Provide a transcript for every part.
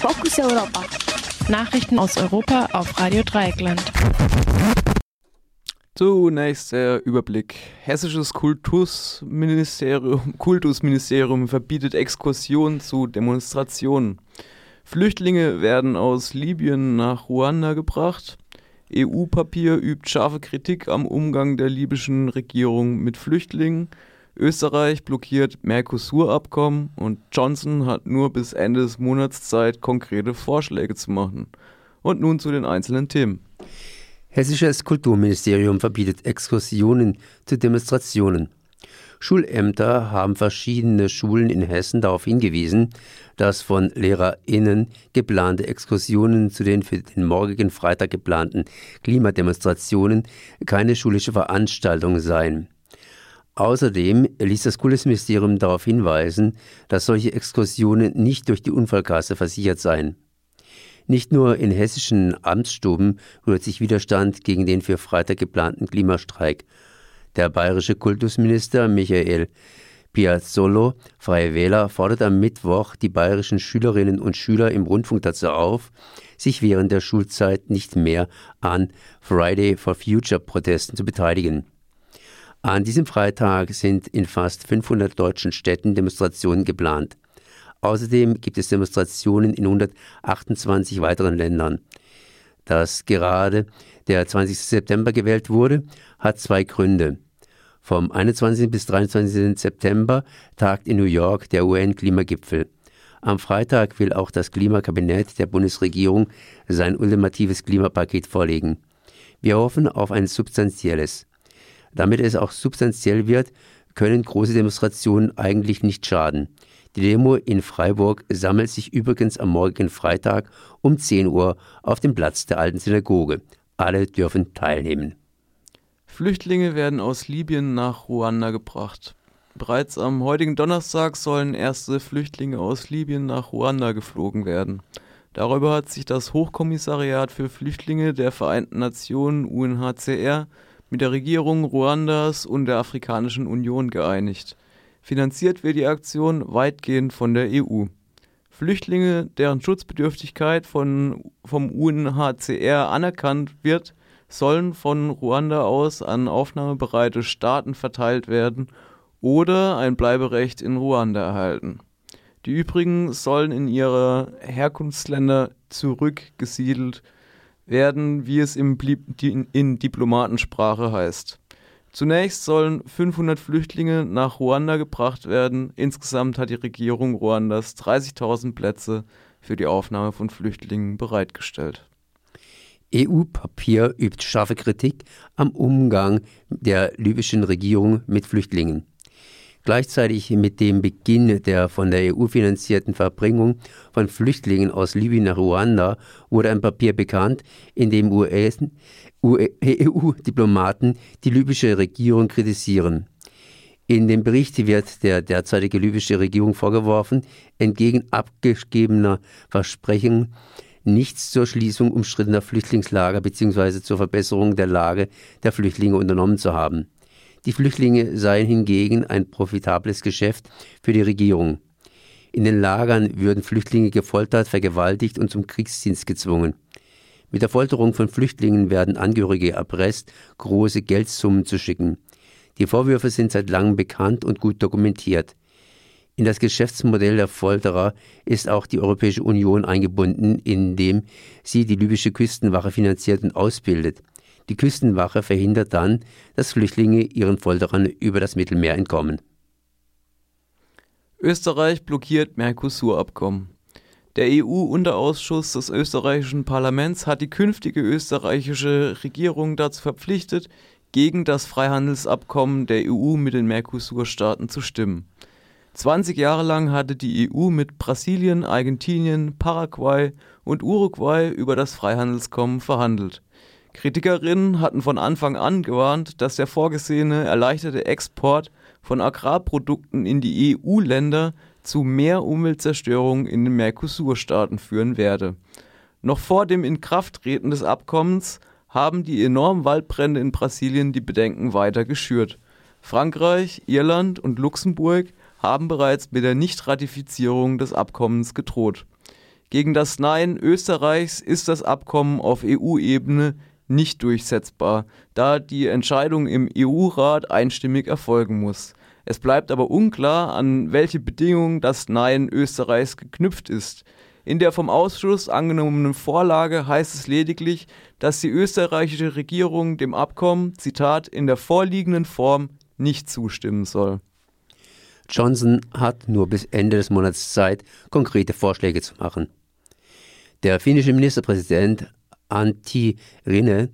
Fokus Europa. Nachrichten aus Europa auf Radio Dreieckland. Zunächst der Überblick. Hessisches Kultusministerium, Kultusministerium verbietet Exkursionen zu Demonstrationen. Flüchtlinge werden aus Libyen nach Ruanda gebracht. EU-Papier übt scharfe Kritik am Umgang der libyschen Regierung mit Flüchtlingen. Österreich blockiert Mercosur-Abkommen und Johnson hat nur bis Ende des Monats Zeit, konkrete Vorschläge zu machen. Und nun zu den einzelnen Themen. Hessisches Kulturministerium verbietet Exkursionen zu Demonstrationen. Schulämter haben verschiedene Schulen in Hessen darauf hingewiesen, dass von LehrerInnen geplante Exkursionen zu den für den morgigen Freitag geplanten Klimademonstrationen keine schulische Veranstaltung seien. Außerdem ließ das Kultusministerium darauf hinweisen, dass solche Exkursionen nicht durch die Unfallkasse versichert seien. Nicht nur in hessischen Amtsstuben rührt sich Widerstand gegen den für Freitag geplanten Klimastreik. Der bayerische Kultusminister Michael Piazzolo, Freie Wähler, fordert am Mittwoch die bayerischen Schülerinnen und Schüler im Rundfunk dazu auf, sich während der Schulzeit nicht mehr an Friday for Future Protesten zu beteiligen. An diesem Freitag sind in fast 500 deutschen Städten Demonstrationen geplant. Außerdem gibt es Demonstrationen in 128 weiteren Ländern. Dass gerade der 20. September gewählt wurde, hat zwei Gründe. Vom 21. bis 23. September tagt in New York der UN-Klimagipfel. Am Freitag will auch das Klimakabinett der Bundesregierung sein ultimatives Klimapaket vorlegen. Wir hoffen auf ein substanzielles. Damit es auch substanziell wird, können große Demonstrationen eigentlich nicht schaden. Die Demo in Freiburg sammelt sich übrigens am morgigen Freitag um 10 Uhr auf dem Platz der alten Synagoge. Alle dürfen teilnehmen. Flüchtlinge werden aus Libyen nach Ruanda gebracht. Bereits am heutigen Donnerstag sollen erste Flüchtlinge aus Libyen nach Ruanda geflogen werden. Darüber hat sich das Hochkommissariat für Flüchtlinge der Vereinten Nationen UNHCR mit der Regierung Ruandas und der Afrikanischen Union geeinigt. Finanziert wird die Aktion weitgehend von der EU. Flüchtlinge, deren Schutzbedürftigkeit von, vom UNHCR anerkannt wird, sollen von Ruanda aus an aufnahmebereite Staaten verteilt werden oder ein Bleiberecht in Ruanda erhalten. Die übrigen sollen in ihre Herkunftsländer zurückgesiedelt werden, wie es im, in Diplomatensprache heißt. Zunächst sollen 500 Flüchtlinge nach Ruanda gebracht werden. Insgesamt hat die Regierung Ruandas 30.000 Plätze für die Aufnahme von Flüchtlingen bereitgestellt. EU-Papier übt scharfe Kritik am Umgang der libyschen Regierung mit Flüchtlingen. Gleichzeitig mit dem Beginn der von der EU finanzierten Verbringung von Flüchtlingen aus Libyen nach Ruanda wurde ein Papier bekannt, in dem EU-Diplomaten die libysche Regierung kritisieren. In dem Bericht wird der derzeitige libysche Regierung vorgeworfen, entgegen abgegebener Versprechen nichts zur Schließung umstrittener Flüchtlingslager bzw. zur Verbesserung der Lage der Flüchtlinge unternommen zu haben. Die Flüchtlinge seien hingegen ein profitables Geschäft für die Regierung. In den Lagern würden Flüchtlinge gefoltert, vergewaltigt und zum Kriegsdienst gezwungen. Mit der Folterung von Flüchtlingen werden Angehörige erpresst, große Geldsummen zu schicken. Die Vorwürfe sind seit langem bekannt und gut dokumentiert. In das Geschäftsmodell der Folterer ist auch die Europäische Union eingebunden, indem sie die libysche Küstenwache finanziert und ausbildet. Die Küstenwache verhindert dann, dass Flüchtlinge ihren Folterern über das Mittelmeer entkommen. Österreich blockiert Mercosur-Abkommen. Der EU-Unterausschuss des österreichischen Parlaments hat die künftige österreichische Regierung dazu verpflichtet, gegen das Freihandelsabkommen der EU mit den Mercosur-Staaten zu stimmen. 20 Jahre lang hatte die EU mit Brasilien, Argentinien, Paraguay und Uruguay über das Freihandelskommen verhandelt. Kritikerinnen hatten von Anfang an gewarnt, dass der vorgesehene erleichterte Export von Agrarprodukten in die EU-Länder zu mehr Umweltzerstörung in den Mercosur-Staaten führen werde. Noch vor dem Inkrafttreten des Abkommens haben die enormen Waldbrände in Brasilien die Bedenken weiter geschürt. Frankreich, Irland und Luxemburg haben bereits mit der Nichtratifizierung des Abkommens gedroht. Gegen das Nein Österreichs ist das Abkommen auf EU-Ebene nicht durchsetzbar, da die Entscheidung im EU-Rat einstimmig erfolgen muss. Es bleibt aber unklar, an welche Bedingungen das Nein Österreichs geknüpft ist. In der vom Ausschuss angenommenen Vorlage heißt es lediglich, dass die österreichische Regierung dem Abkommen, Zitat, in der vorliegenden Form nicht zustimmen soll. Johnson hat nur bis Ende des Monats Zeit, konkrete Vorschläge zu machen. Der finnische Ministerpräsident Antti Rinne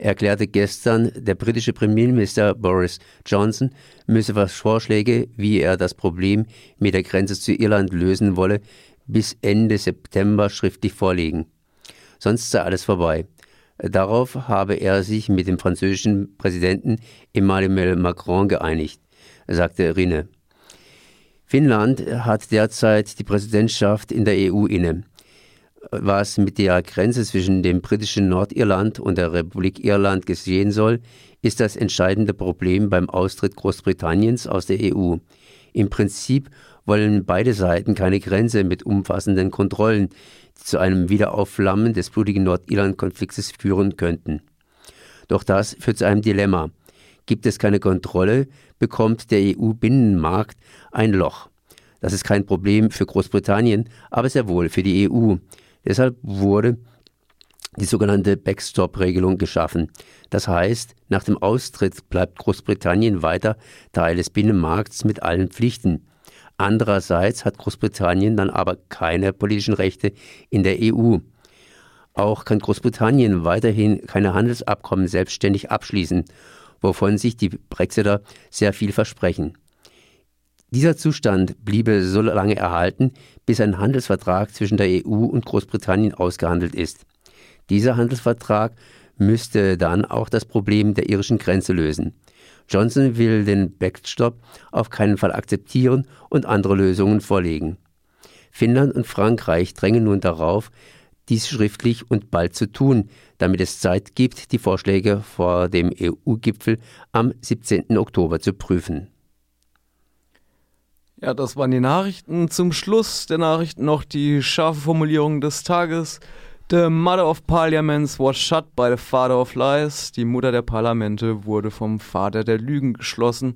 erklärte gestern, der britische Premierminister Boris Johnson müsse Vorschläge, wie er das Problem mit der Grenze zu Irland lösen wolle, bis Ende September schriftlich vorlegen. Sonst sei alles vorbei. Darauf habe er sich mit dem französischen Präsidenten Emmanuel Macron geeinigt, sagte Rinne. Finnland hat derzeit die Präsidentschaft in der EU inne. Was mit der Grenze zwischen dem britischen Nordirland und der Republik Irland geschehen soll, ist das entscheidende Problem beim Austritt Großbritanniens aus der EU. Im Prinzip wollen beide Seiten keine Grenze mit umfassenden Kontrollen, die zu einem Wiederaufflammen des blutigen Nordirland-Konfliktes führen könnten. Doch das führt zu einem Dilemma. Gibt es keine Kontrolle, bekommt der EU-Binnenmarkt ein Loch. Das ist kein Problem für Großbritannien, aber sehr wohl für die EU. Deshalb wurde die sogenannte Backstop-Regelung geschaffen. Das heißt, nach dem Austritt bleibt Großbritannien weiter Teil des Binnenmarkts mit allen Pflichten. Andererseits hat Großbritannien dann aber keine politischen Rechte in der EU. Auch kann Großbritannien weiterhin keine Handelsabkommen selbstständig abschließen, wovon sich die Brexiter sehr viel versprechen. Dieser Zustand bliebe so lange erhalten, bis ein Handelsvertrag zwischen der EU und Großbritannien ausgehandelt ist. Dieser Handelsvertrag müsste dann auch das Problem der irischen Grenze lösen. Johnson will den Backstop auf keinen Fall akzeptieren und andere Lösungen vorlegen. Finnland und Frankreich drängen nun darauf, dies schriftlich und bald zu tun, damit es Zeit gibt, die Vorschläge vor dem EU-Gipfel am 17. Oktober zu prüfen. Ja, das waren die Nachrichten. Zum Schluss der Nachrichten noch die scharfe Formulierung des Tages. The Mother of Parliaments was shut by the Father of Lies. Die Mutter der Parlamente wurde vom Vater der Lügen geschlossen.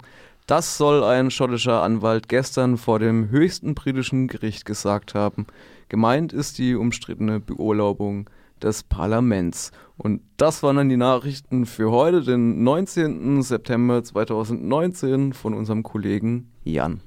Das soll ein schottischer Anwalt gestern vor dem höchsten britischen Gericht gesagt haben. Gemeint ist die umstrittene Beurlaubung des Parlaments. Und das waren dann die Nachrichten für heute, den 19. September 2019 von unserem Kollegen Jan.